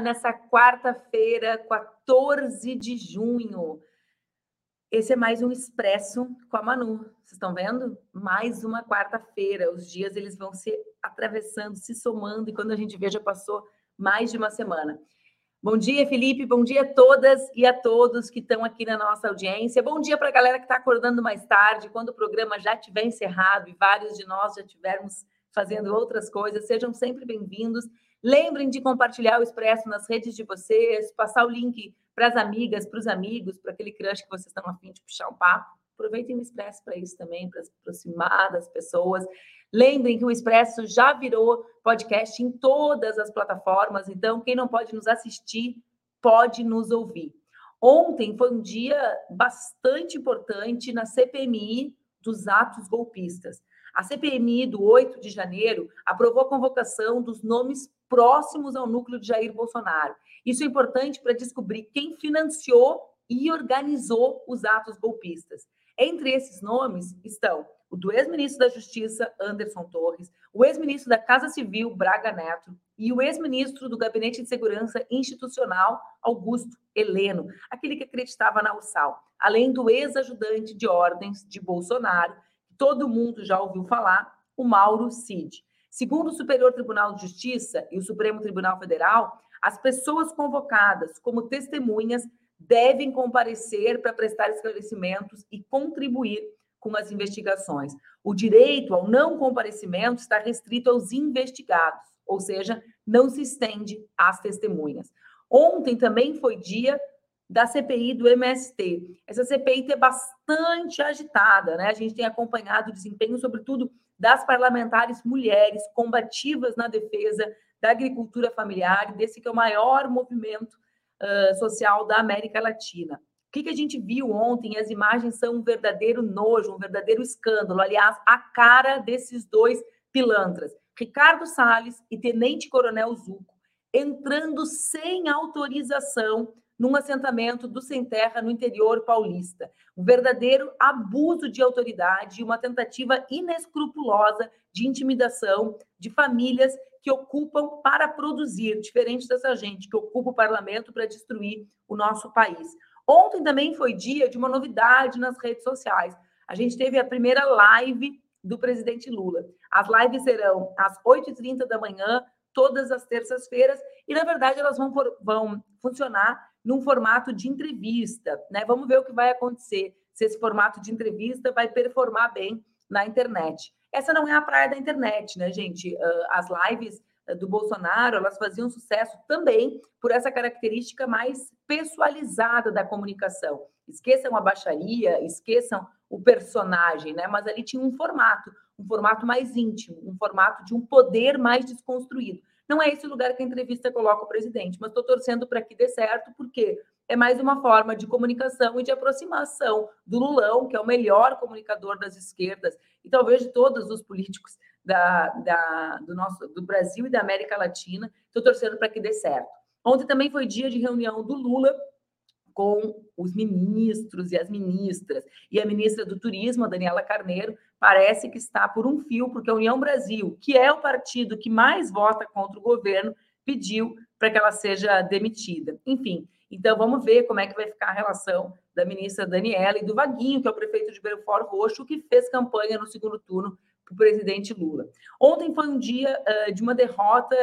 nessa quarta-feira, 14 de junho. Esse é mais um expresso com a Manu. Vocês estão vendo? Mais uma quarta-feira. Os dias eles vão se atravessando, se somando, e quando a gente vê, já passou mais de uma semana. Bom dia, Felipe. Bom dia a todas e a todos que estão aqui na nossa audiência. Bom dia para a galera que está acordando mais tarde, quando o programa já tiver encerrado e vários de nós já tivermos fazendo outras coisas. Sejam sempre bem-vindos. Lembrem de compartilhar o Expresso nas redes de vocês, passar o link para as amigas, para os amigos, para aquele crush que vocês estão afim de puxar um papo. Aproveitem o Expresso para isso também, para se aproximar das pessoas. Lembrem que o Expresso já virou podcast em todas as plataformas, então quem não pode nos assistir, pode nos ouvir. Ontem foi um dia bastante importante na CPMI dos atos golpistas. A CPMI do 8 de janeiro aprovou a convocação dos nomes próximos ao núcleo de Jair Bolsonaro. Isso é importante para descobrir quem financiou e organizou os atos golpistas. Entre esses nomes estão o do ex-ministro da Justiça, Anderson Torres, o ex-ministro da Casa Civil, Braga Neto, e o ex-ministro do Gabinete de Segurança Institucional, Augusto Heleno, aquele que acreditava na USAL, além do ex-ajudante de ordens de Bolsonaro, que todo mundo já ouviu falar, o Mauro Cid. Segundo o Superior Tribunal de Justiça e o Supremo Tribunal Federal, as pessoas convocadas como testemunhas devem comparecer para prestar esclarecimentos e contribuir com as investigações. O direito ao não comparecimento está restrito aos investigados, ou seja, não se estende às testemunhas. Ontem também foi dia da CPI do MST. Essa CPI é bastante agitada, né? A gente tem acompanhado o desempenho, sobretudo das parlamentares mulheres combativas na defesa da agricultura familiar, desse que é o maior movimento uh, social da América Latina. O que, que a gente viu ontem? As imagens são um verdadeiro nojo, um verdadeiro escândalo. Aliás, a cara desses dois pilantras, Ricardo Salles e Tenente Coronel Zuco, entrando sem autorização num assentamento do Sem Terra no interior paulista. Um verdadeiro abuso de autoridade e uma tentativa inescrupulosa de intimidação de famílias que ocupam para produzir, diferente dessa gente que ocupa o parlamento para destruir o nosso país. Ontem também foi dia de uma novidade nas redes sociais. A gente teve a primeira live do presidente Lula. As lives serão às 8h30 da manhã, todas as terças-feiras, e na verdade elas vão, vão funcionar num formato de entrevista, né? Vamos ver o que vai acontecer, se esse formato de entrevista vai performar bem na internet. Essa não é a praia da internet, né, gente? As lives do Bolsonaro, elas faziam sucesso também por essa característica mais pessoalizada da comunicação. Esqueçam a baixaria, esqueçam o personagem, né? Mas ali tinha um formato, um formato mais íntimo, um formato de um poder mais desconstruído. Não é esse o lugar que a entrevista coloca o presidente, mas estou torcendo para que dê certo, porque é mais uma forma de comunicação e de aproximação do Lulão, que é o melhor comunicador das esquerdas, e talvez de todos os políticos da, da, do, nosso, do Brasil e da América Latina. Estou torcendo para que dê certo. Ontem também foi dia de reunião do Lula com os ministros e as ministras. E a ministra do Turismo, a Daniela Carneiro, parece que está por um fio, porque a União Brasil, que é o partido que mais vota contra o governo, pediu para que ela seja demitida. Enfim, então vamos ver como é que vai ficar a relação da ministra Daniela e do Vaguinho, que é o prefeito de Belfort Roxo, que fez campanha no segundo turno para o presidente Lula. Ontem foi um dia uh, de uma derrota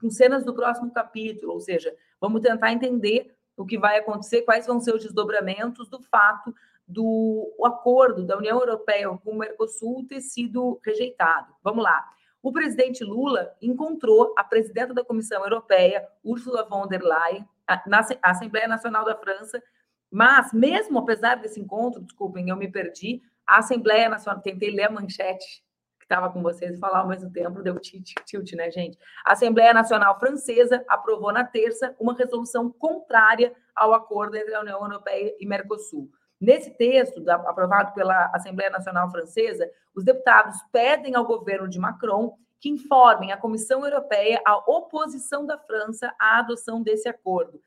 com cenas do próximo capítulo, ou seja, vamos tentar entender o que vai acontecer, quais vão ser os desdobramentos do fato do acordo da União Europeia com o Mercosul ter sido rejeitado. Vamos lá. O presidente Lula encontrou a presidenta da Comissão Europeia, Ursula von der Leyen, na Assembleia Nacional da França, mas mesmo apesar desse encontro, desculpem, eu me perdi, a Assembleia Nacional, tentei ler a manchete estava com vocês e falar ao mesmo tempo, deu tilt, né, gente? A Assembleia Nacional Francesa aprovou na terça uma resolução contrária ao acordo entre a União Europeia e Mercosul. Nesse texto, aprovado pela Assembleia Nacional Francesa, os deputados pedem ao governo de Macron que informem a Comissão Europeia a oposição da França à adoção desse acordo.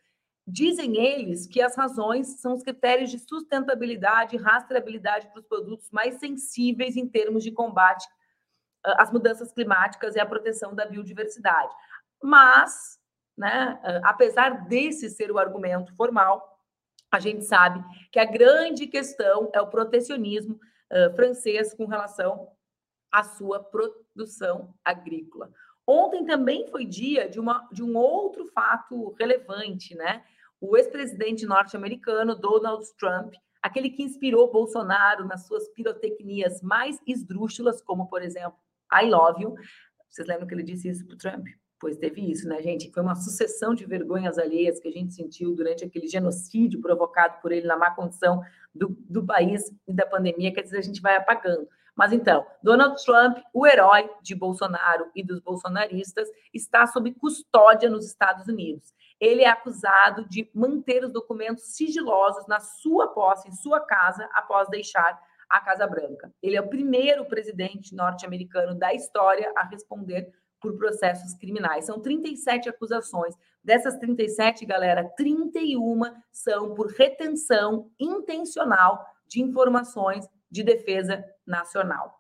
Dizem eles que as razões são os critérios de sustentabilidade e rastreabilidade para os produtos mais sensíveis em termos de combate as mudanças climáticas e a proteção da biodiversidade. Mas, né? Apesar desse ser o argumento formal, a gente sabe que a grande questão é o protecionismo uh, francês com relação à sua produção agrícola. Ontem também foi dia de, uma, de um outro fato relevante, né? O ex-presidente norte-americano Donald Trump, aquele que inspirou Bolsonaro nas suas pirotecnias mais esdrúxulas, como, por exemplo, I love you. Vocês lembram que ele disse isso para o Trump? Pois teve isso, né, gente? Foi uma sucessão de vergonhas alheias que a gente sentiu durante aquele genocídio provocado por ele na má condição do, do país e da pandemia, quer dizer, a gente vai apagando. Mas então, Donald Trump, o herói de Bolsonaro e dos bolsonaristas, está sob custódia nos Estados Unidos. Ele é acusado de manter os documentos sigilosos na sua posse, em sua casa, após deixar a Casa Branca. Ele é o primeiro presidente norte-americano da história a responder por processos criminais. São 37 acusações. Dessas 37, galera, 31 são por retenção intencional de informações de defesa nacional.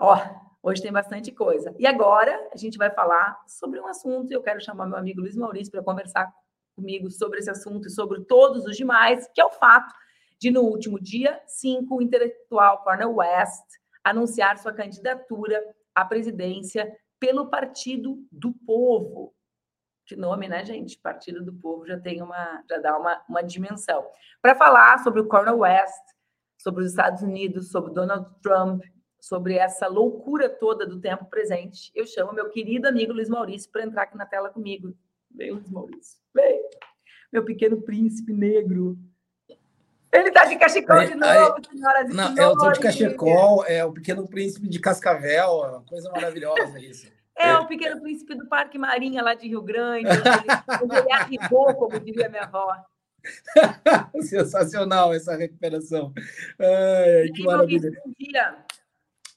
Ó, hoje tem bastante coisa. E agora a gente vai falar sobre um assunto. Eu quero chamar meu amigo Luiz Maurício para conversar comigo sobre esse assunto e sobre todos os demais, que é o fato de, no último dia 5, o intelectual Cornel West anunciar sua candidatura à presidência pelo Partido do Povo. Que nome, né, gente? Partido do Povo já tem uma, já dá uma, uma dimensão. Para falar sobre o Cornel West, sobre os Estados Unidos, sobre Donald Trump, sobre essa loucura toda do tempo presente, eu chamo meu querido amigo Luiz Maurício para entrar aqui na tela comigo. Vem, Luiz Maurício. Vem. Meu pequeno príncipe negro. Ele está de cachecol de novo, senhoras e não. Eu estou de cachecol, é o pequeno príncipe de Cascavel, é uma coisa maravilhosa isso. É, o pequeno príncipe do Parque Marinha lá de Rio Grande, onde ele arribou, como diria minha avó. Sensacional essa recuperação. Ai, que maravilha. Bom dia.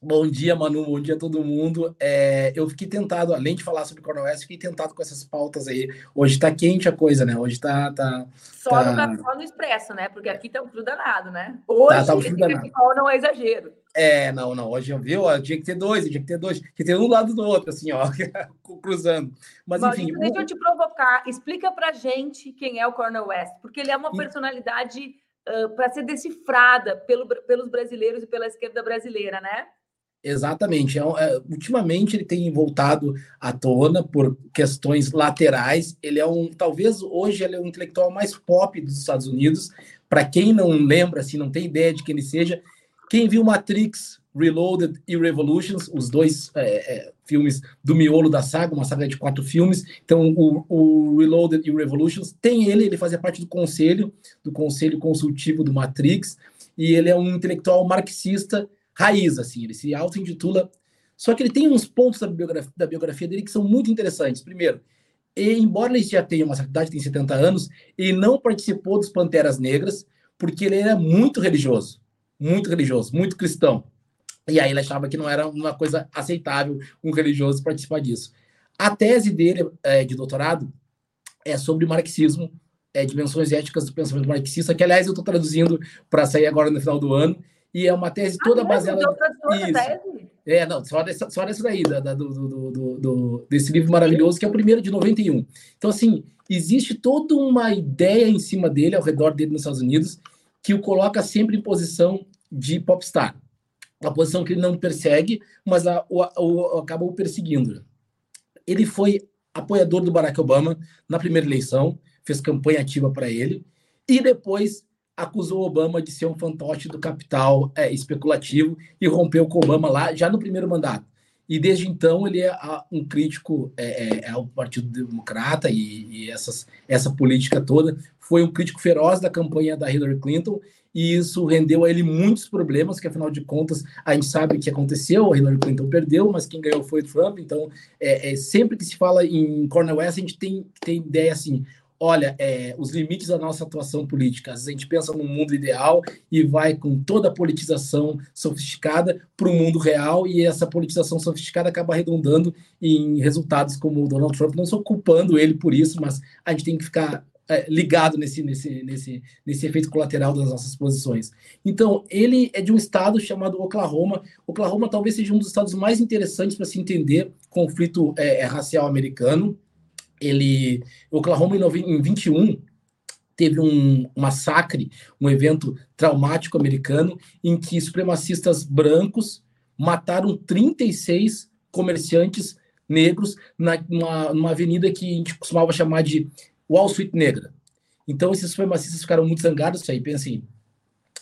Bom dia, Manu. Bom dia a todo mundo. É, eu fiquei tentado, além de falar sobre Cornel West, fiquei tentado com essas pautas aí. Hoje tá quente a coisa, né? Hoje tá. tá só, tá... No, só no expresso, né? Porque aqui tá um frio danado, né? Hoje tá, tá um frio danado. não é exagero. É, não, não. Hoje eu vi, ó, tinha que ter dois, tinha que ter dois, tinha que ter um lado do outro, assim, ó, cruzando. Mas, Bom, enfim. Deixa eu te provocar. Explica pra gente quem é o Cornel West, porque ele é uma personalidade uh, para ser decifrada pelo, pelos brasileiros e pela esquerda brasileira, né? Exatamente. É, é, ultimamente ele tem voltado à tona por questões laterais. Ele é um, talvez hoje ele é o intelectual mais pop dos Estados Unidos. Para quem não lembra, assim, não tem ideia de quem ele seja, quem viu Matrix, Reloaded e Revolutions, os dois é, é, filmes do miolo da saga, uma saga de quatro filmes. Então, o, o, Reloaded e Revolutions tem ele, ele fazia parte do conselho, do conselho consultivo do Matrix, e ele é um intelectual marxista raiz, assim, ele se auto-intitula. Só que ele tem uns pontos da biografia, da biografia dele que são muito interessantes. Primeiro, e, embora ele já tenha uma certa idade, tem 70 anos, ele não participou dos Panteras Negras, porque ele era muito religioso muito religioso, muito cristão. E aí ele achava que não era uma coisa aceitável um religioso participar disso. A tese dele é, de doutorado é sobre marxismo, é, dimensões éticas do pensamento marxista, que aliás eu estou traduzindo para sair agora no final do ano, e é uma tese toda ah, baseada nisso. É, não, só dessa, só dessa daí, da, da, do, do, do, do, desse livro maravilhoso, que é o primeiro de 91. Então, assim, existe toda uma ideia em cima dele, ao redor dele nos Estados Unidos, que o coloca sempre em posição de popstar. Uma posição que ele não persegue, mas a, o, o, acaba o perseguindo. Ele foi apoiador do Barack Obama na primeira eleição, fez campanha ativa para ele, e depois acusou Obama de ser um fantoche do capital é, especulativo e rompeu com Obama lá já no primeiro mandato. E desde então ele é um crítico é, é, ao Partido Democrata e, e essas, essa política toda. Foi um crítico feroz da campanha da Hillary Clinton e isso rendeu a ele muitos problemas, que afinal de contas a gente sabe o que aconteceu, a Hillary Clinton perdeu, mas quem ganhou foi o Trump, então é, é sempre que se fala em Cornel West, a gente tem, tem ideia assim, olha, é, os limites da nossa atuação política, a gente pensa no mundo ideal e vai com toda a politização sofisticada para o mundo real e essa politização sofisticada acaba redundando em resultados como o Donald Trump, não sou culpando ele por isso, mas a gente tem que ficar é, ligado nesse, nesse, nesse, nesse efeito colateral das nossas posições. Então, ele é de um estado chamado Oklahoma. Oklahoma talvez seja um dos estados mais interessantes para se entender conflito é, racial americano. Ele, Oklahoma em, em 21 teve um, um massacre, um evento traumático americano em que supremacistas brancos mataram 36 comerciantes negros na, numa, numa avenida que a gente costumava chamar de Wall Street Negra. Então, esses supremacistas ficaram muito zangados, isso aí, pensem,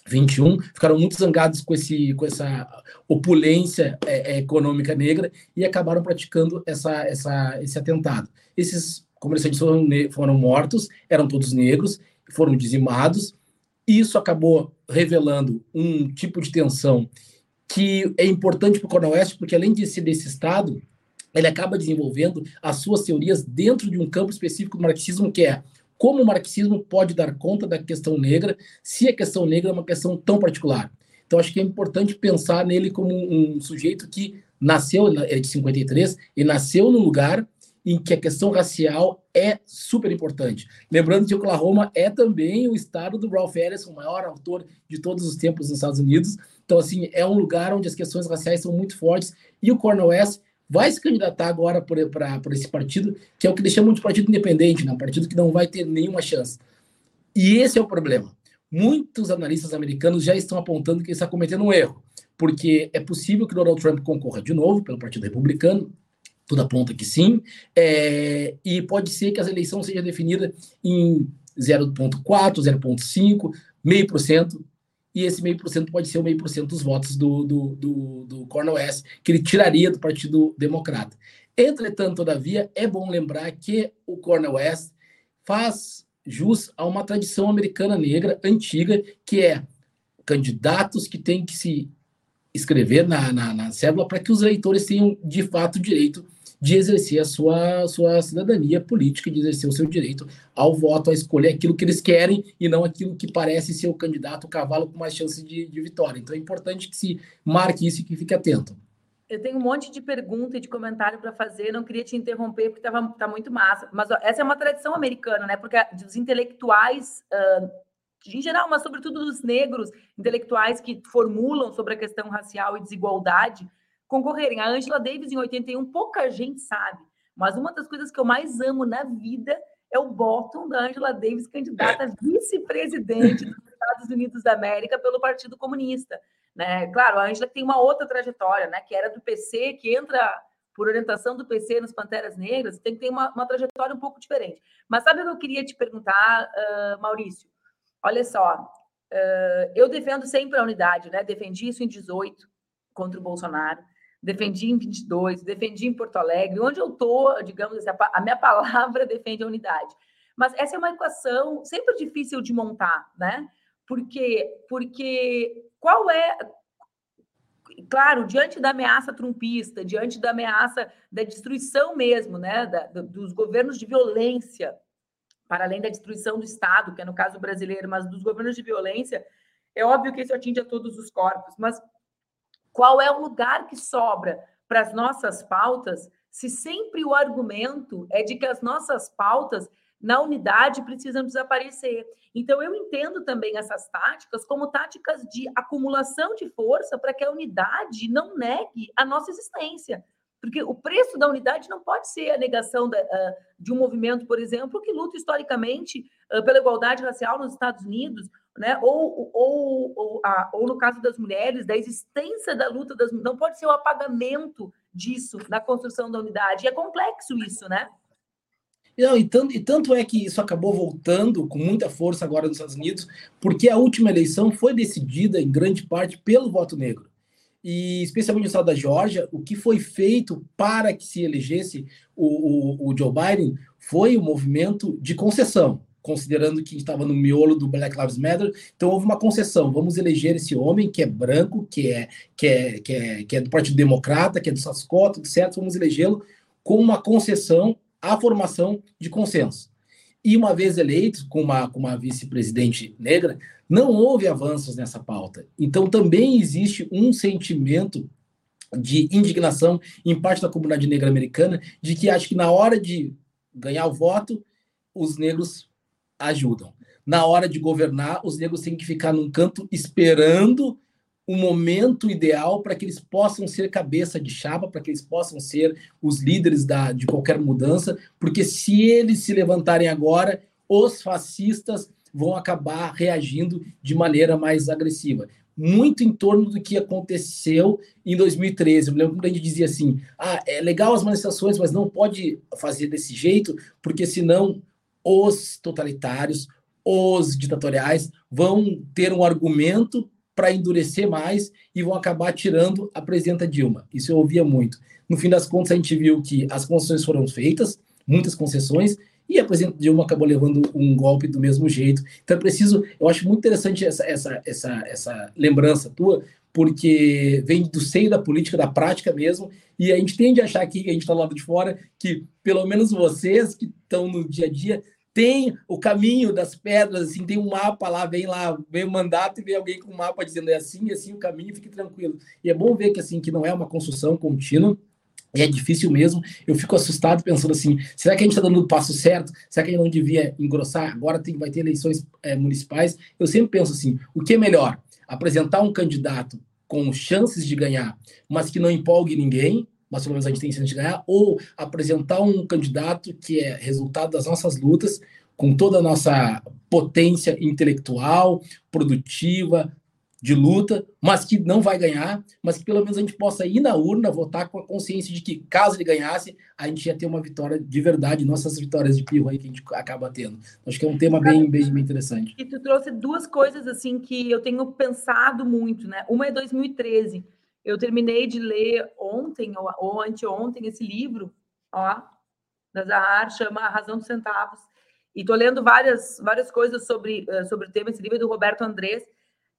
21, ficaram muito zangados com, esse, com essa opulência é, é, econômica negra e acabaram praticando essa, essa, esse atentado. Esses comerciantes foram, foram mortos, eram todos negros, foram dizimados, e isso acabou revelando um tipo de tensão que é importante para o Coronel Oeste, porque além de ser desse estado, ele acaba desenvolvendo as suas teorias dentro de um campo específico do marxismo, que é como o marxismo pode dar conta da questão negra, se a questão negra é uma questão tão particular. Então, acho que é importante pensar nele como um sujeito que nasceu, é de 53, e nasceu no lugar em que a questão racial é super importante. Lembrando que Oklahoma é também o estado do Ralph Ellison, o maior autor de todos os tempos nos Estados Unidos. Então, assim, é um lugar onde as questões raciais são muito fortes. E o Cornel West vai se candidatar agora por esse partido, que é o que deixamos de partido independente, né? um partido que não vai ter nenhuma chance. E esse é o problema. Muitos analistas americanos já estão apontando que ele está cometendo um erro, porque é possível que Donald Trump concorra de novo pelo Partido Republicano, tudo aponta que sim, é, e pode ser que as eleições seja definida em 0,4, 0,5, meio por cento, e esse meio por cento pode ser o meio por cento dos votos do, do, do, do Cornel West, que ele tiraria do Partido Democrata. Entretanto, todavia, é bom lembrar que o Cornel West faz jus a uma tradição americana negra antiga, que é candidatos que têm que se escrever na, na, na cédula para que os eleitores tenham, de fato, direito de exercer a sua, sua cidadania política, de exercer o seu direito ao voto, a escolher aquilo que eles querem e não aquilo que parece ser o candidato, o cavalo com mais chance de, de vitória. Então é importante que se marque isso e que fique atento. Eu tenho um monte de pergunta e de comentário para fazer, não queria te interromper porque estava tá muito massa. Mas ó, essa é uma tradição americana, né? Porque os intelectuais, uh, em geral, mas sobretudo dos negros intelectuais que formulam sobre a questão racial e desigualdade, concorrerem. A Angela Davis, em 81, pouca gente sabe, mas uma das coisas que eu mais amo na vida é o bottom da Angela Davis, candidata a vice-presidente dos Estados Unidos da América pelo Partido Comunista. Né? Claro, a Angela tem uma outra trajetória, né? que era do PC, que entra por orientação do PC nos Panteras Negras, tem que ter uma, uma trajetória um pouco diferente. Mas sabe o que eu queria te perguntar, uh, Maurício? Olha só, uh, eu defendo sempre a unidade, né? Defendi isso em 18 contra o Bolsonaro defendi em 22, defendi em Porto Alegre, onde eu estou, digamos assim, a minha palavra defende a unidade. Mas essa é uma equação sempre difícil de montar, né? Porque, porque qual é. Claro, diante da ameaça trumpista, diante da ameaça da destruição mesmo, né? Da, dos governos de violência, para além da destruição do Estado, que é no caso brasileiro, mas dos governos de violência, é óbvio que isso atinge a todos os corpos, mas qual é o lugar que sobra para as nossas pautas, se sempre o argumento é de que as nossas pautas na unidade precisam desaparecer. Então, eu entendo também essas táticas como táticas de acumulação de força para que a unidade não negue a nossa existência. Porque o preço da unidade não pode ser a negação da, uh, de um movimento, por exemplo, que luta historicamente uh, pela igualdade racial nos Estados Unidos, né? Ou, ou, ou, a, ou no caso das mulheres, da existência da luta das não pode ser o apagamento disso na construção da unidade. E é complexo isso, né? Não, e, tanto, e tanto é que isso acabou voltando com muita força agora nos Estados Unidos, porque a última eleição foi decidida em grande parte pelo voto negro. E especialmente no estado da Geórgia, o que foi feito para que se elegesse o, o, o Joe Biden foi o um movimento de concessão considerando que estava no miolo do Black Lives Matter. Então houve uma concessão. Vamos eleger esse homem que é branco, que é que é que é, que é do Partido Democrata, que é do Sascota, certo. Vamos elegê-lo com uma concessão à formação de consenso. E uma vez eleito com uma, com uma vice-presidente negra, não houve avanços nessa pauta. Então também existe um sentimento de indignação em parte da comunidade negra americana de que acha que na hora de ganhar o voto, os negros ajudam. Na hora de governar, os negros têm que ficar num canto esperando o momento ideal para que eles possam ser cabeça de chapa, para que eles possam ser os líderes da, de qualquer mudança, porque se eles se levantarem agora, os fascistas vão acabar reagindo de maneira mais agressiva. Muito em torno do que aconteceu em 2013. Eu lembro quando a gente dizia assim: ah, é legal as manifestações, mas não pode fazer desse jeito, porque senão os totalitários, os ditatoriais vão ter um argumento para endurecer mais e vão acabar tirando a presidenta Dilma. Isso eu ouvia muito. No fim das contas, a gente viu que as concessões foram feitas, muitas concessões, e a presidenta Dilma acabou levando um golpe do mesmo jeito. Então é preciso, eu acho muito interessante essa, essa, essa, essa lembrança tua, porque vem do seio da política, da prática mesmo, e a gente tende a achar aqui, que a gente está lá de fora, que pelo menos vocês que estão no dia a dia tem o caminho das pedras, assim, tem um mapa lá, vem lá, vem o mandato e vem alguém com um mapa dizendo é assim, é assim o caminho, fique tranquilo. E é bom ver que assim que não é uma construção contínua, é difícil mesmo. Eu fico assustado pensando assim: será que a gente está dando o passo certo? Será que a gente não devia engrossar? Agora tem, vai ter eleições é, municipais. Eu sempre penso assim: o que é melhor? Apresentar um candidato com chances de ganhar, mas que não empolgue ninguém, mas pelo menos a gente tem chance de ganhar, ou apresentar um candidato que é resultado das nossas lutas, com toda a nossa potência intelectual, produtiva, de luta, mas que não vai ganhar, mas que pelo menos a gente possa ir na urna votar com a consciência de que, caso ele ganhasse, a gente ia ter uma vitória de verdade, nossas vitórias de pirro aí que a gente acaba tendo. Acho que é um tema bem, bem, bem interessante. E tu trouxe duas coisas assim que eu tenho pensado muito, né? Uma é 2013, eu terminei de ler ontem ou, ou anteontem esse livro, ó, da Zahar, chama A Razão dos Centavos. E estou lendo várias, várias coisas sobre, uh, sobre o tema. Esse livro é do Roberto Andrés,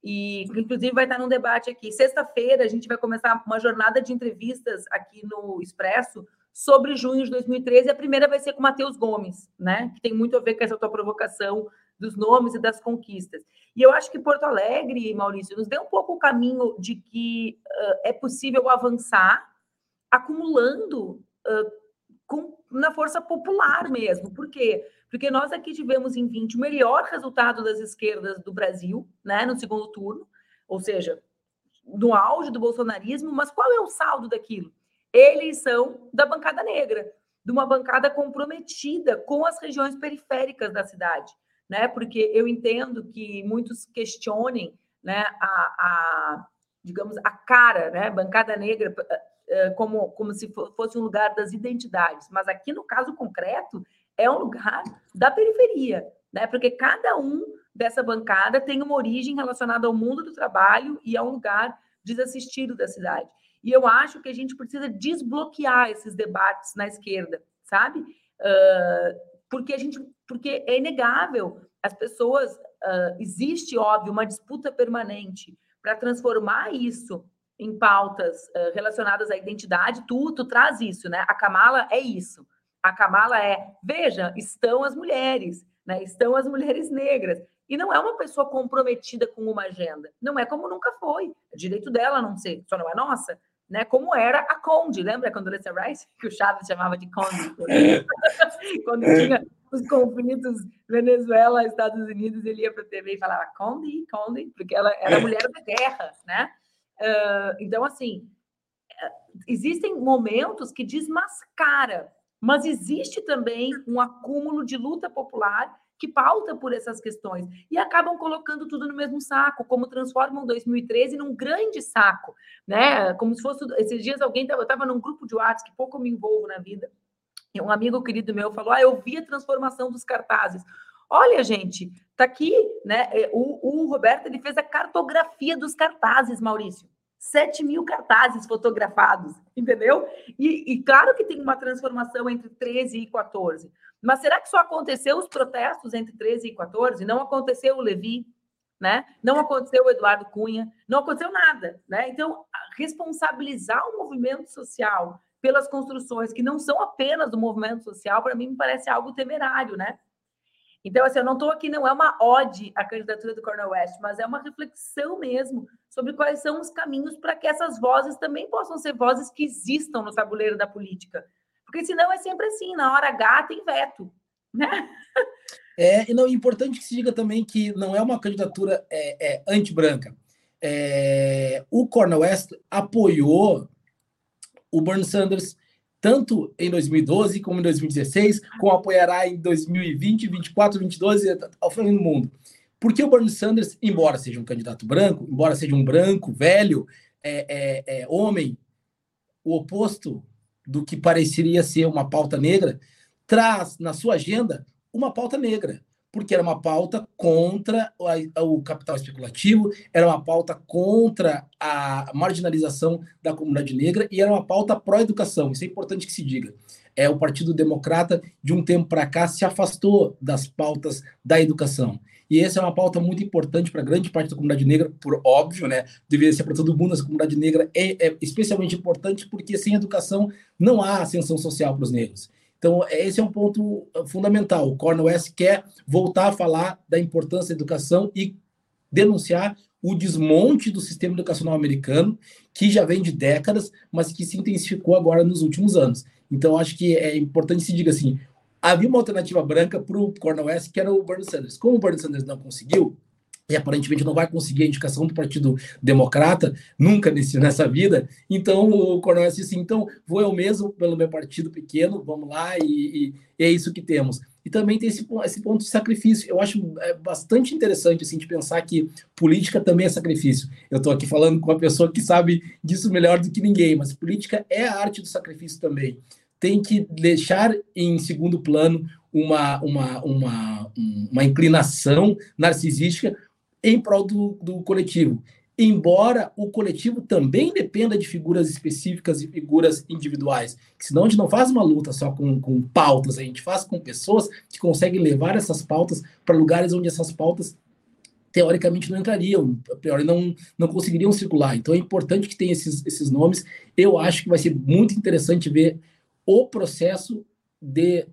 e inclusive vai estar num debate aqui. Sexta-feira a gente vai começar uma jornada de entrevistas aqui no Expresso sobre junho de 2013. A primeira vai ser com Matheus Gomes, né? Que tem muito a ver com essa tua provocação dos nomes e das conquistas. E eu acho que Porto Alegre, Maurício, nos deu um pouco o caminho de que uh, é possível avançar acumulando uh, com, na força popular mesmo. Por quê? Porque nós aqui tivemos em 20 o melhor resultado das esquerdas do Brasil, né, no segundo turno, ou seja, no auge do bolsonarismo, mas qual é o saldo daquilo? Eles são da bancada negra, de uma bancada comprometida com as regiões periféricas da cidade né? Porque eu entendo que muitos questionem, né, a, a digamos a cara, né, bancada negra eh, eh, como como se fosse um lugar das identidades, mas aqui no caso concreto é um lugar da periferia, né? Porque cada um dessa bancada tem uma origem relacionada ao mundo do trabalho e a um lugar desassistido da cidade. E eu acho que a gente precisa desbloquear esses debates na esquerda, sabe? Uh, porque a gente, porque é inegável. As pessoas uh, existe óbvio uma disputa permanente para transformar isso em pautas uh, relacionadas à identidade. Tu, tu traz isso, né? A Kamala é isso. A Kamala é, veja, estão as mulheres, né? Estão as mulheres negras. E não é uma pessoa comprometida com uma agenda. Não é como nunca foi. É direito dela não ser, só não é nossa né? Como era a Conde, lembra quando Condoleezza Rice, que o Chaves chamava de Conde? quando tinha os conflitos Venezuela, Estados Unidos, ele ia para a TV e falava Conde, Conde, porque ela era mulher da guerra, né? Uh, então, assim, existem momentos que desmascara, mas existe também um acúmulo de luta popular que pauta por essas questões e acabam colocando tudo no mesmo saco, como transformam 2013 num grande saco, né? Como se fosse esses dias alguém eu estava num grupo de WhatsApp que pouco me envolvo na vida. E um amigo querido meu falou: "Ah, eu vi a transformação dos cartazes". Olha, gente, tá aqui, né? É, o, o Roberto ele fez a cartografia dos cartazes, Maurício. 7 mil cartazes fotografados, entendeu? E, e, claro que tem uma transformação entre 13 e 14. Mas será que só aconteceu os protestos entre 13 e 14? Não aconteceu o Levi, né? Não aconteceu o Eduardo Cunha, não aconteceu nada, né? Então, responsabilizar o movimento social pelas construções que não são apenas do movimento social, para mim me parece algo temerário, né? Então, assim, eu não estou aqui, não é uma ode à candidatura do Cornel West, mas é uma reflexão mesmo sobre quais são os caminhos para que essas vozes também possam ser vozes que existam no tabuleiro da política. Porque senão é sempre assim, na hora H tem veto, né? É, e não, é importante que se diga também que não é uma candidatura é, é anti-branca. é, o Cornel West apoiou o Bernie Sanders tanto em 2012 como em 2016, como apoiará em 2020, 2024, 2022 ao fim do mundo. Porque o Bernie Sanders, embora seja um candidato branco, embora seja um branco, velho, é, é, é, homem, o oposto do que pareceria ser uma pauta negra, traz na sua agenda uma pauta negra porque era uma pauta contra o capital especulativo, era uma pauta contra a marginalização da comunidade negra e era uma pauta pró-educação. Isso é importante que se diga. É o Partido Democrata, de um tempo para cá, se afastou das pautas da educação. E essa é uma pauta muito importante para grande parte da comunidade negra, por óbvio, né? Deveria ser para todo mundo, essa comunidade negra é, é especialmente importante porque sem educação não há ascensão social para os negros. Então, esse é um ponto uh, fundamental. O Cornel West quer voltar a falar da importância da educação e denunciar o desmonte do sistema educacional americano, que já vem de décadas, mas que se intensificou agora nos últimos anos. Então, acho que é importante se diga assim: havia uma alternativa branca para o Cornel West, que era o Bernie Sanders. Como o Bernie Sanders não conseguiu, e aparentemente não vai conseguir a indicação do Partido Democrata nunca nesse, nessa vida. Então o Coronel disse assim: então vou eu mesmo pelo meu partido pequeno, vamos lá, e, e, e é isso que temos. E também tem esse, esse ponto de sacrifício. Eu acho é, bastante interessante assim, de pensar que política também é sacrifício. Eu estou aqui falando com uma pessoa que sabe disso melhor do que ninguém, mas política é a arte do sacrifício também. Tem que deixar em segundo plano uma, uma, uma, uma inclinação narcisística em prol do, do coletivo. Embora o coletivo também dependa de figuras específicas e figuras individuais, senão a gente não faz uma luta só com, com pautas, a gente faz com pessoas que conseguem levar essas pautas para lugares onde essas pautas teoricamente não entrariam, a priori não, não conseguiriam circular. Então é importante que tenha esses, esses nomes. Eu acho que vai ser muito interessante ver o processo de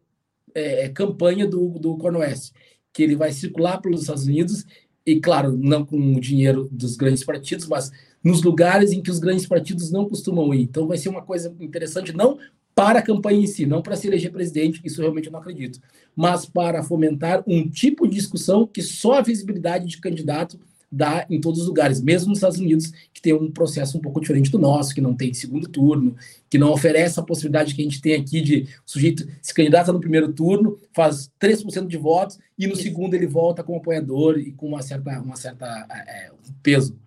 é, campanha do, do Cornwest, que ele vai circular pelos Estados Unidos e claro, não com o dinheiro dos grandes partidos, mas nos lugares em que os grandes partidos não costumam ir. Então vai ser uma coisa interessante, não para a campanha em si, não para se eleger presidente, isso realmente não acredito, mas para fomentar um tipo de discussão que só a visibilidade de candidato dá em todos os lugares, mesmo nos Estados Unidos, que tem um processo um pouco diferente do nosso, que não tem segundo turno, que não oferece a possibilidade que a gente tem aqui de o sujeito se candidata no primeiro turno, faz 3% de votos, e no Isso. segundo ele volta como apoiador e com uma certa, uma certa é, um peso.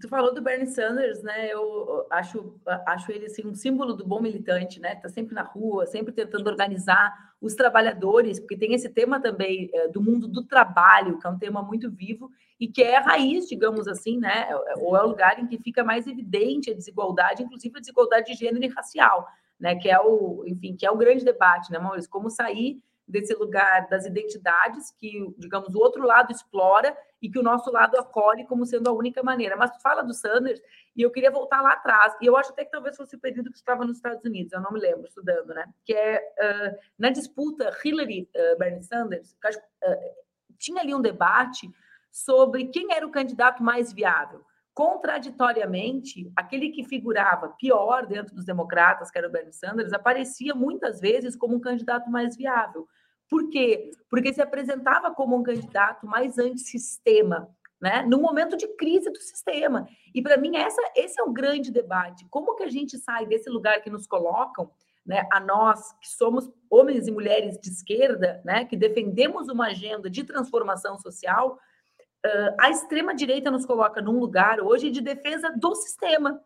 Tu falou do Bernie Sanders, né? Eu acho, acho ele assim, um símbolo do bom militante, né? Tá sempre na rua, sempre tentando organizar os trabalhadores, porque tem esse tema também é, do mundo do trabalho, que é um tema muito vivo e que é a raiz, digamos assim, né? É, ou é o lugar em que fica mais evidente a desigualdade, inclusive a desigualdade de gênero e racial, né? Que é o, enfim, que é o grande debate, né, Maurício? Como sair desse lugar das identidades que, digamos, o outro lado explora e que o nosso lado acolhe como sendo a única maneira. Mas tu fala do Sanders e eu queria voltar lá atrás, e eu acho até que talvez fosse o período que estava nos Estados Unidos, eu não me lembro, estudando, né? Que é uh, na disputa Hillary-Bernie uh, Sanders, uh, tinha ali um debate sobre quem era o candidato mais viável. Contraditoriamente, aquele que figurava pior dentro dos democratas, que era o Bernie Sanders, aparecia muitas vezes como um candidato mais viável. Por quê? Porque se apresentava como um candidato mais antissistema, né? no momento de crise do sistema. E para mim, essa, esse é o grande debate. Como que a gente sai desse lugar que nos colocam, né, a nós que somos homens e mulheres de esquerda, né, que defendemos uma agenda de transformação social, uh, a extrema-direita nos coloca num lugar hoje de defesa do sistema.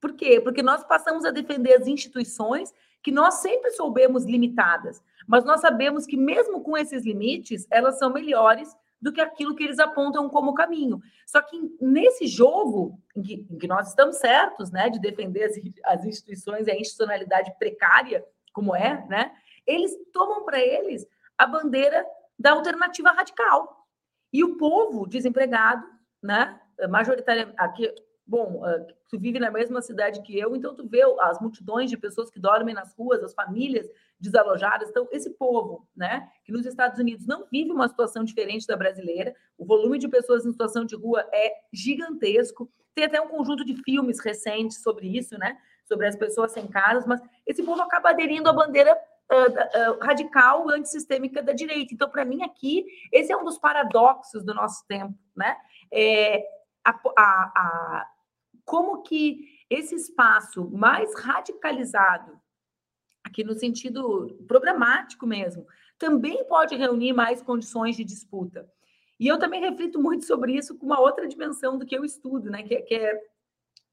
Por quê? Porque nós passamos a defender as instituições que nós sempre soubemos limitadas. Mas nós sabemos que, mesmo com esses limites, elas são melhores do que aquilo que eles apontam como caminho. Só que nesse jogo, em que, em que nós estamos certos né, de defender as, as instituições e a institucionalidade precária, como é, né, eles tomam para eles a bandeira da alternativa radical. E o povo desempregado, né, majoritariamente, aqui, Bom, uh, tu vive na mesma cidade que eu, então tu vê as multidões de pessoas que dormem nas ruas, as famílias desalojadas. Então, esse povo, né, que nos Estados Unidos não vive uma situação diferente da brasileira, o volume de pessoas em situação de rua é gigantesco. Tem até um conjunto de filmes recentes sobre isso, né, sobre as pessoas sem casas, mas esse povo acaba aderindo à bandeira uh, uh, radical antissistêmica da direita. Então, para mim, aqui, esse é um dos paradoxos do nosso tempo, né? É, a, a, a, como que esse espaço mais radicalizado, aqui no sentido programático mesmo, também pode reunir mais condições de disputa. E eu também reflito muito sobre isso com uma outra dimensão do que eu estudo, né? Que, que é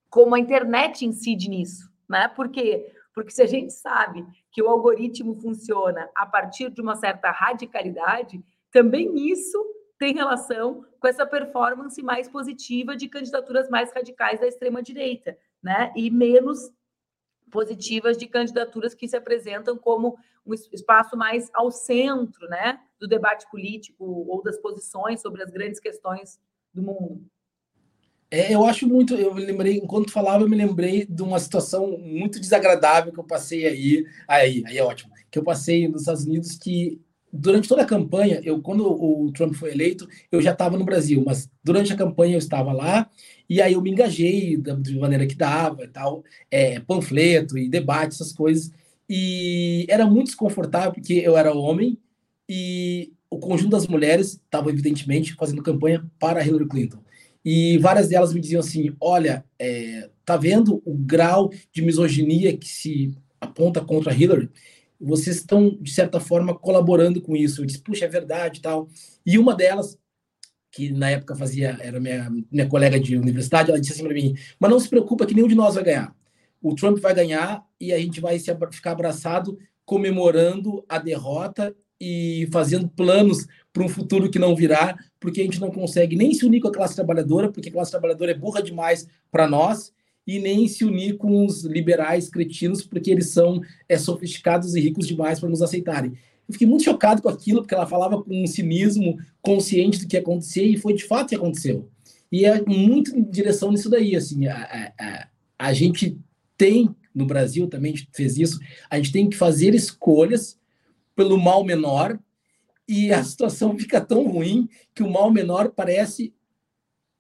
como a internet incide nisso, né? Porque porque se a gente sabe que o algoritmo funciona a partir de uma certa radicalidade, também isso tem relação com essa performance mais positiva de candidaturas mais radicais da extrema direita, né? E menos positivas de candidaturas que se apresentam como um espaço mais ao centro, né, do debate político ou das posições sobre as grandes questões do mundo. É, eu acho muito, eu lembrei, enquanto falava, eu me lembrei de uma situação muito desagradável que eu passei aí, aí, aí é ótimo, que eu passei nos Estados Unidos que durante toda a campanha, eu quando o Trump foi eleito, eu já estava no Brasil, mas durante a campanha eu estava lá e aí eu me engajei da, de maneira que dava e tal, é, panfleto e debate, essas coisas. E era muito desconfortável porque eu era homem e o conjunto das mulheres estava evidentemente fazendo campanha para Hillary Clinton. E várias delas me diziam assim: olha, é, tá vendo o grau de misoginia que se aponta contra Hillary? Vocês estão, de certa forma, colaborando com isso. Eu disse, puxa, é verdade tal. E uma delas, que na época fazia, era minha, minha colega de universidade, ela disse assim para mim, mas não se preocupa que nenhum de nós vai ganhar. O Trump vai ganhar e a gente vai se, ficar abraçado comemorando a derrota e fazendo planos para um futuro que não virá, porque a gente não consegue nem se unir com a classe trabalhadora, porque a classe trabalhadora é burra demais para nós, e nem se unir com os liberais cretinos, porque eles são é, sofisticados e ricos demais para nos aceitarem. Eu fiquei muito chocado com aquilo, porque ela falava com um cinismo consciente do que ia acontecer, e foi de fato que aconteceu. E é muito em direção nisso daí, assim, a, a, a gente tem, no Brasil também fez isso, a gente tem que fazer escolhas pelo mal menor, e a situação fica tão ruim que o mal menor parece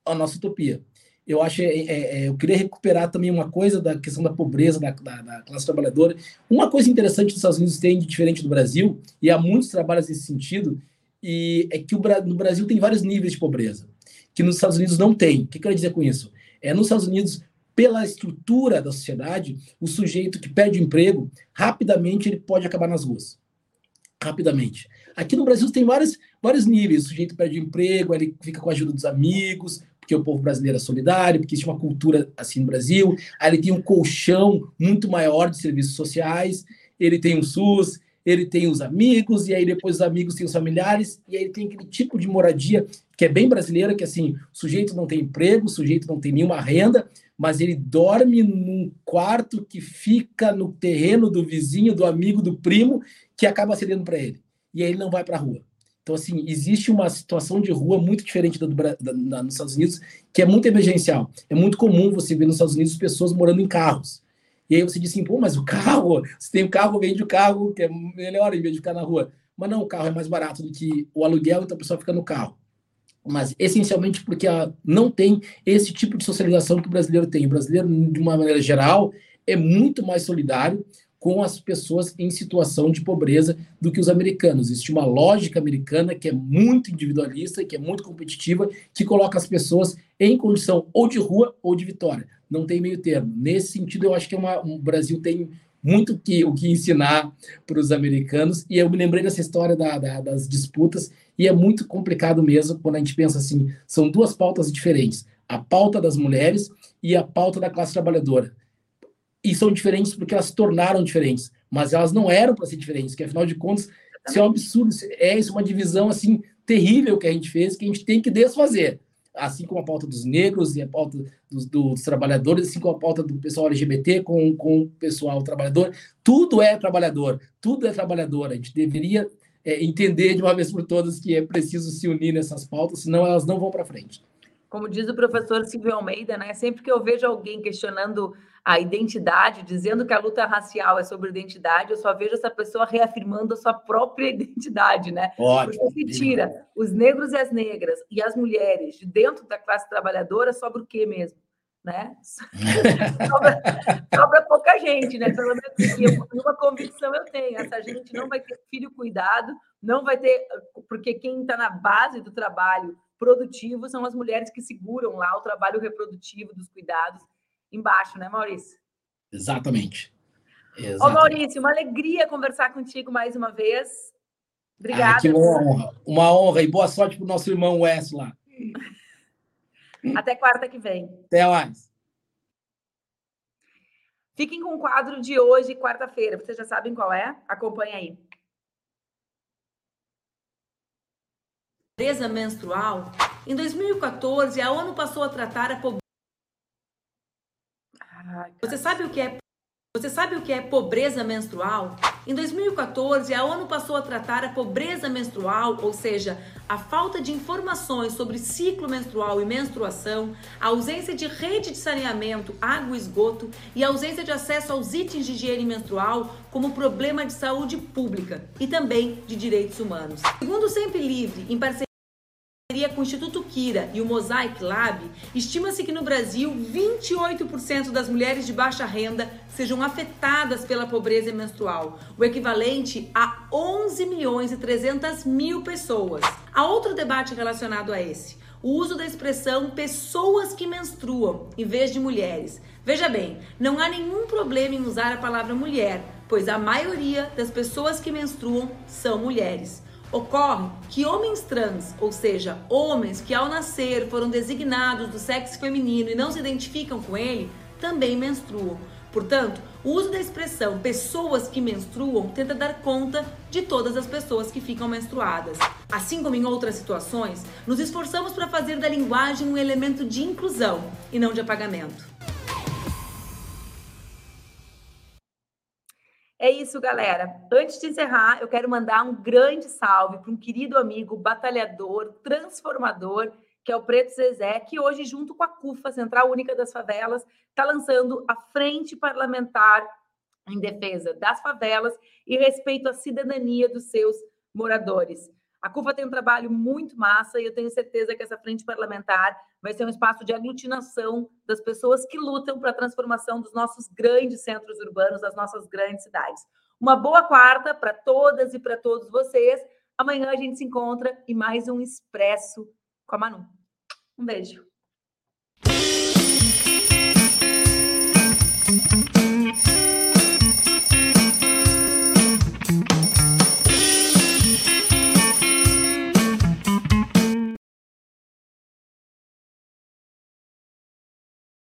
a nossa utopia eu acho é, é, é, eu queria recuperar também uma coisa da questão da pobreza da, da, da, classe trabalhadora. Uma coisa interessante que os Estados Unidos têm de diferente do Brasil, e há muitos trabalhos nesse sentido, e é que o, no Brasil tem vários níveis de pobreza, que nos Estados Unidos não tem. O que eu quero dizer com isso? É, nos Estados Unidos, pela estrutura da sociedade, o sujeito que perde o emprego, rapidamente ele pode acabar nas ruas. Rapidamente. Aqui no Brasil tem vários, vários níveis. O sujeito perde o emprego, ele fica com a ajuda dos amigos, porque o povo brasileiro é solidário, porque existe uma cultura assim no Brasil. Aí ele tem um colchão muito maior de serviços sociais, ele tem o SUS, ele tem os amigos, e aí depois os amigos têm os familiares, e aí ele tem aquele tipo de moradia que é bem brasileira, que assim, o sujeito não tem emprego, o sujeito não tem nenhuma renda, mas ele dorme num quarto que fica no terreno do vizinho, do amigo, do primo, que acaba cedendo para ele. E aí ele não vai para a rua. Então, assim, existe uma situação de rua muito diferente da, do, da, nos Estados Unidos, que é muito emergencial. É muito comum você ver nos Estados Unidos pessoas morando em carros. E aí você diz assim, pô, mas o carro, se tem o um carro, vende o carro, que é melhor em vez de ficar na rua. Mas não, o carro é mais barato do que o aluguel, então a pessoa fica no carro. Mas essencialmente porque não tem esse tipo de socialização que o brasileiro tem. O brasileiro, de uma maneira geral, é muito mais solidário, com as pessoas em situação de pobreza do que os americanos. Existe uma lógica americana que é muito individualista, que é muito competitiva, que coloca as pessoas em condição ou de rua ou de vitória. Não tem meio termo. Nesse sentido, eu acho que é uma, o Brasil tem muito que, o que ensinar para os americanos. E eu me lembrei dessa história da, da, das disputas, e é muito complicado mesmo quando a gente pensa assim: são duas pautas diferentes. A pauta das mulheres e a pauta da classe trabalhadora e são diferentes porque elas se tornaram diferentes, mas elas não eram para ser diferentes, que afinal de contas, isso é um absurdo, é isso uma divisão assim terrível que a gente fez, que a gente tem que desfazer. Assim como a pauta dos negros e a pauta dos, dos trabalhadores, assim como a pauta do pessoal LGBT com, com o pessoal trabalhador, tudo é trabalhador, tudo é trabalhador. A gente deveria é, entender de uma vez por todas que é preciso se unir nessas pautas, senão elas não vão para frente. Como diz o professor Silvio Almeida, né? Sempre que eu vejo alguém questionando a identidade, dizendo que a luta racial é sobre identidade, eu só vejo essa pessoa reafirmando a sua própria identidade, né? Ótimo. Porque se tira os negros e as negras e as mulheres de dentro da classe trabalhadora, sobra o quê mesmo? Né? sobra, sobra pouca gente, né? Pelo menos uma convicção eu tenho. Essa gente não vai ter filho cuidado, não vai ter, porque quem está na base do trabalho produtivo são as mulheres que seguram lá o trabalho reprodutivo dos cuidados embaixo, né, Maurício? Exatamente. Exatamente. Ô, Maurício, uma alegria conversar contigo mais uma vez. Obrigada. Ah, que honra. Uma honra e boa sorte para o nosso irmão Wes lá. Até quarta que vem. Até mais. Fiquem com o quadro de hoje, quarta-feira. Vocês já sabem qual é? Acompanhe aí. Pobreza menstrual. Em 2014, a ONU passou a tratar a pobreza. Você sabe o que é você sabe o que é pobreza menstrual? Em 2014, a ONU passou a tratar a pobreza menstrual, ou seja, a falta de informações sobre ciclo menstrual e menstruação, a ausência de rede de saneamento, água e esgoto e a ausência de acesso aos itens de higiene menstrual como problema de saúde pública e também de direitos humanos. Segundo o Sempre Livre, em parceria com o Instituto Kira e o Mosaic Lab, estima-se que no Brasil 28% das mulheres de baixa renda sejam afetadas pela pobreza menstrual, o equivalente a 11 milhões e 300 mil pessoas. Há outro debate relacionado a esse, o uso da expressão pessoas que menstruam em vez de mulheres. Veja bem, não há nenhum problema em usar a palavra mulher, pois a maioria das pessoas que menstruam são mulheres. Ocorre que homens trans, ou seja, homens que ao nascer foram designados do sexo feminino e não se identificam com ele, também menstruam. Portanto, o uso da expressão pessoas que menstruam tenta dar conta de todas as pessoas que ficam menstruadas. Assim como em outras situações, nos esforçamos para fazer da linguagem um elemento de inclusão e não de apagamento. É isso, galera. Antes de encerrar, eu quero mandar um grande salve para um querido amigo, batalhador, transformador, que é o Preto Zezé, que hoje, junto com a CUFA, Central Única das Favelas, está lançando a Frente Parlamentar em Defesa das Favelas e respeito à cidadania dos seus moradores. A CUFA tem um trabalho muito massa e eu tenho certeza que essa frente parlamentar vai ser um espaço de aglutinação das pessoas que lutam para a transformação dos nossos grandes centros urbanos, das nossas grandes cidades. Uma boa quarta para todas e para todos vocês. Amanhã a gente se encontra em mais um Expresso com a Manu. Um beijo.